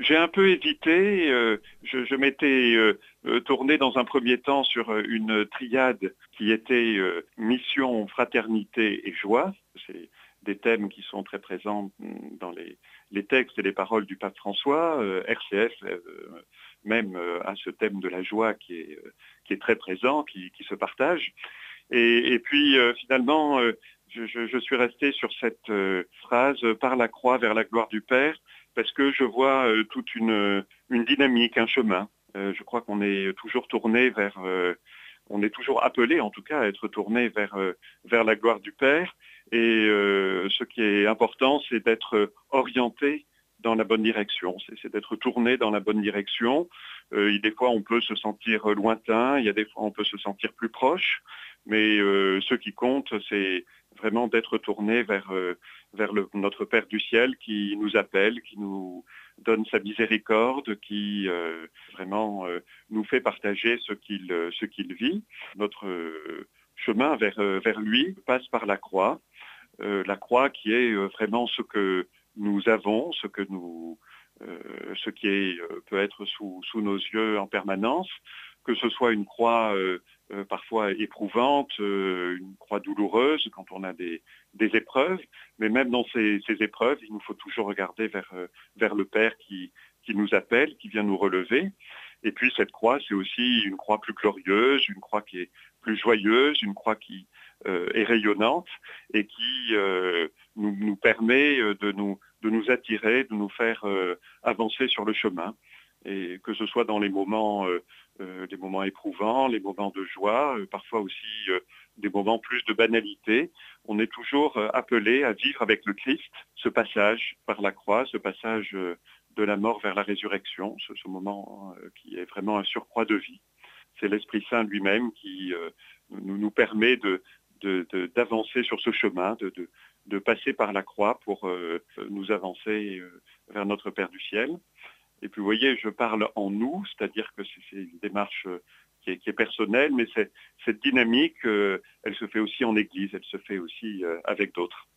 J'ai un peu hésité. euh, je m'étais euh, euh, tourné dans un premier temps sur une triade qui était mission, fraternité et joie. C'est des thèmes qui sont très présents mm, dans les, textes et les paroles du pape François. RCF même a ce thème de la joie qui est, très présent, qui, se partage. Et, puis finalement, je, je- je suis resté sur cette euh, phrase euh, par la croix vers la gloire du Père parce que je vois euh, toute une, une dynamique, un chemin. Je crois qu'on est toujours tourné vers, on est toujours appelé en tout cas à être tourné vers, vers la gloire du Père. Et ce qui est important, c'est d'être orienté dans la bonne direction, c'est d'être tourné dans la bonne direction. Des fois, on peut se sentir lointain, il y a des fois, on peut se sentir plus proche, mais ce qui compte, c'est vraiment d'être tourné vers, euh, vers notre Père du ciel qui nous appelle, qui nous donne sa miséricorde, qui euh, vraiment euh, nous fait partager ce qu'il vit. Notre chemin vers, vers lui passe par la croix, la croix qui est vraiment ce que nous avons, ce que nous ce qui est, peut être sous, sous nos yeux en permanence, que ce soit une croix euh, parfois éprouvante, euh, une croix douloureuse quand on a des, épreuves, mais même dans ces, épreuves, il nous faut toujours regarder vers, euh, le Père qui, nous appelle, qui vient nous relever. Et puis cette croix, c'est aussi une croix plus glorieuse, une croix qui est plus joyeuse, une croix qui est rayonnante et qui nous, permet de nous, attirer, de nous faire avancer sur le chemin. Et que ce soit dans les moments, euh, euh, moments éprouvants, les moments de joie, euh, parfois aussi des moments plus de banalité, on est toujours appelé à vivre avec le Christ ce passage par la croix, ce passage de la mort vers la résurrection, ce, moment qui est vraiment un surcroît de vie. C'est l'Esprit Saint lui-même qui nous, permet de, d'avancer sur ce chemin, de, de- passer par la croix pour nous avancer vers notre Père du ciel. Et puis vous voyez, je parle en nous, c'est-à-dire que c'est une démarche euh, qui est, personnelle, mais cette dynamique, euh, elle se fait aussi en Église, elle se fait aussi euh, avec d'autres.